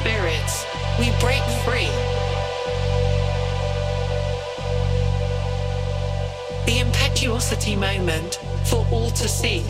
spirits, we break free. The impetuosity moment for all to see.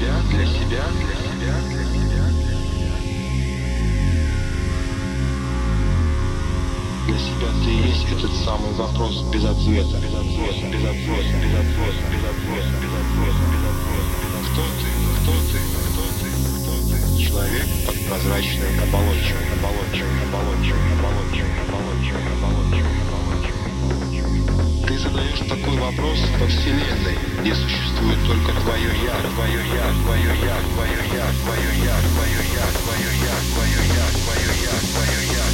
себя, для себя, для себя, для себя, для себя. Для себя ты и есть этот самый вопрос без ответа, без ответа, без ответа, без ответа, без ответа, без ответа, без ответа. Кто ты? Кто ты? Кто ты? Кто ты? Человек под прозрачной оболочкой, оболочкой, оболочкой, оболочкой, оболочкой, оболочкой задаешь такой вопрос, во Вселенной не существует только твое я, твое я, твое я, твое я, твое я, твое я, твое я, твое я, твое я, твое я, твое я.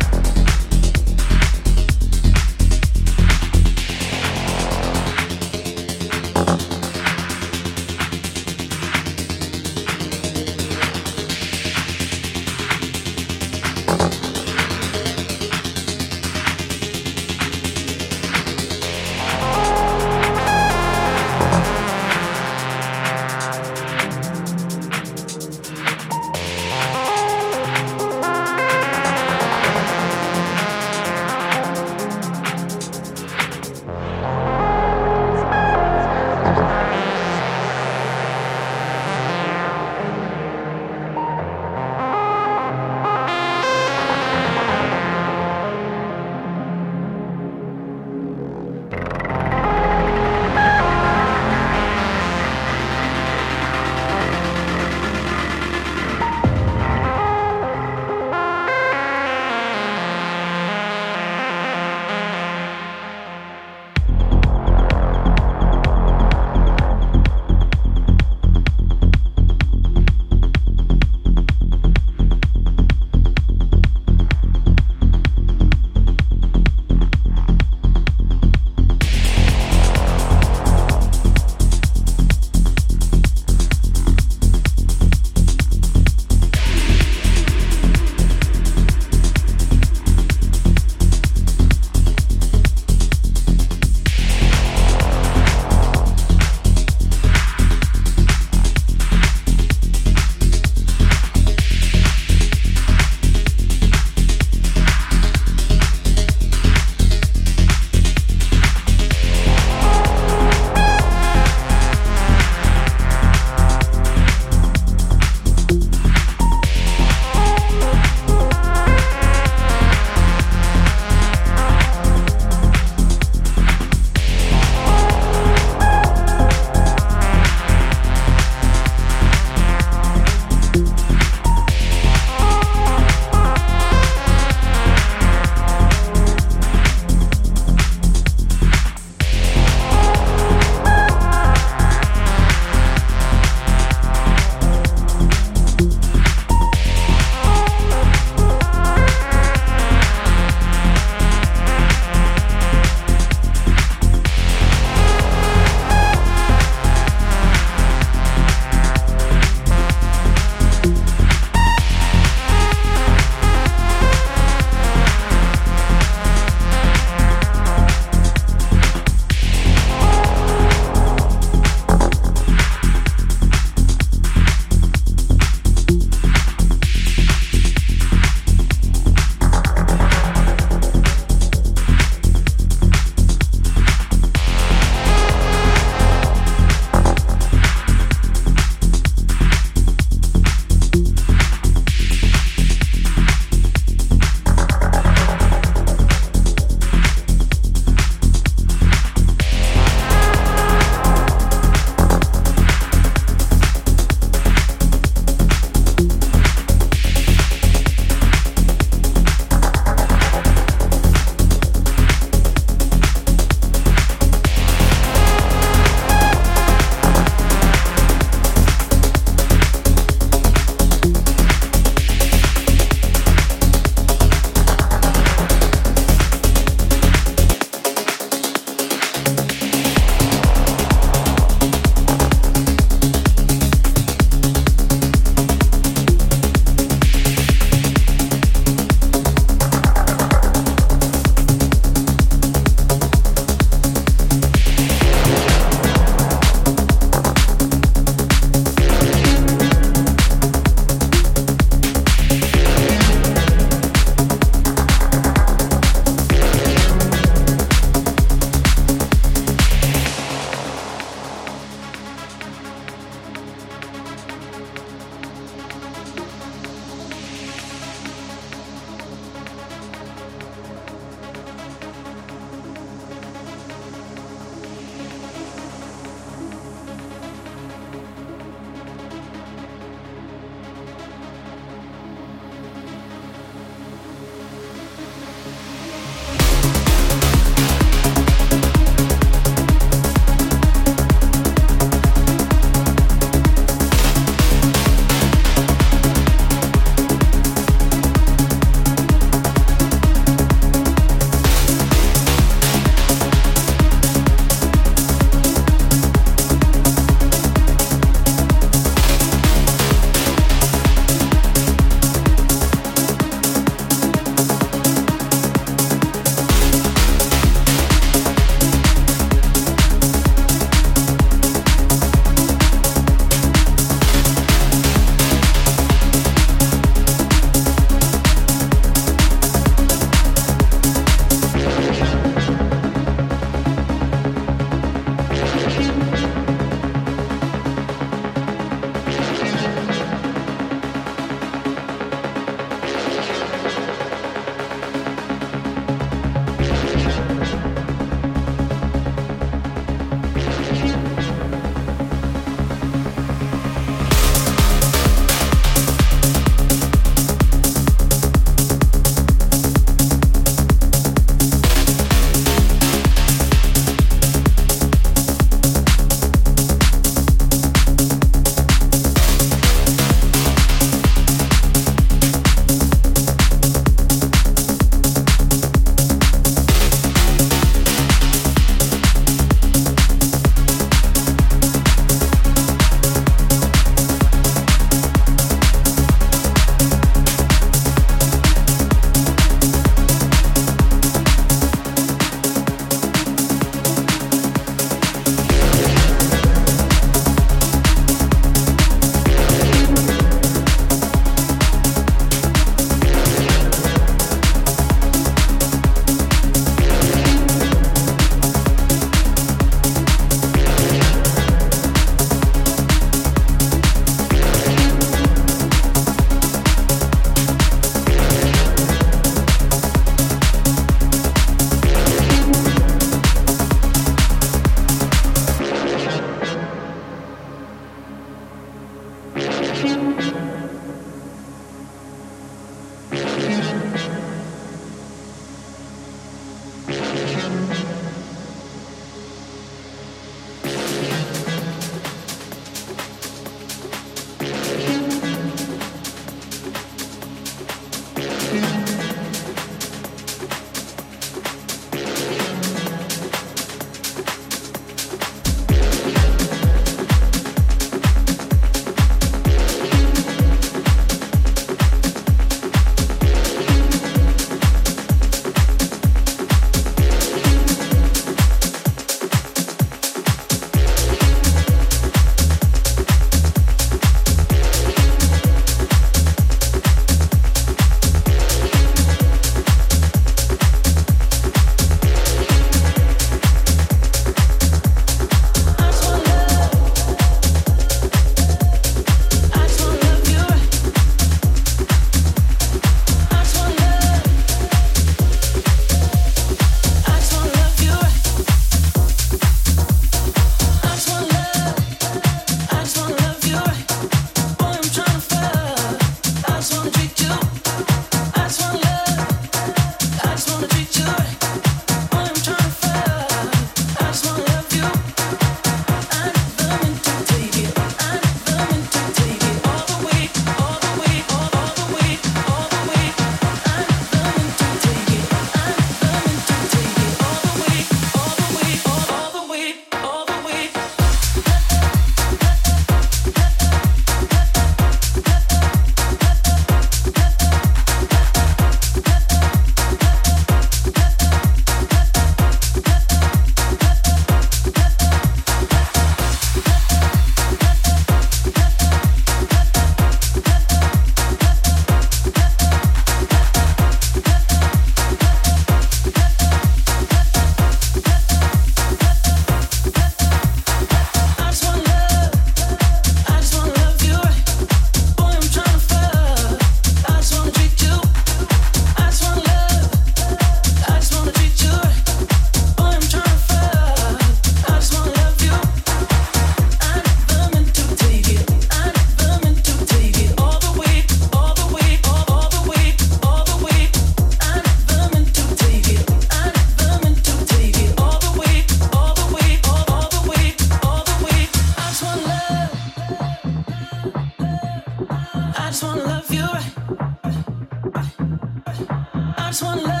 just one love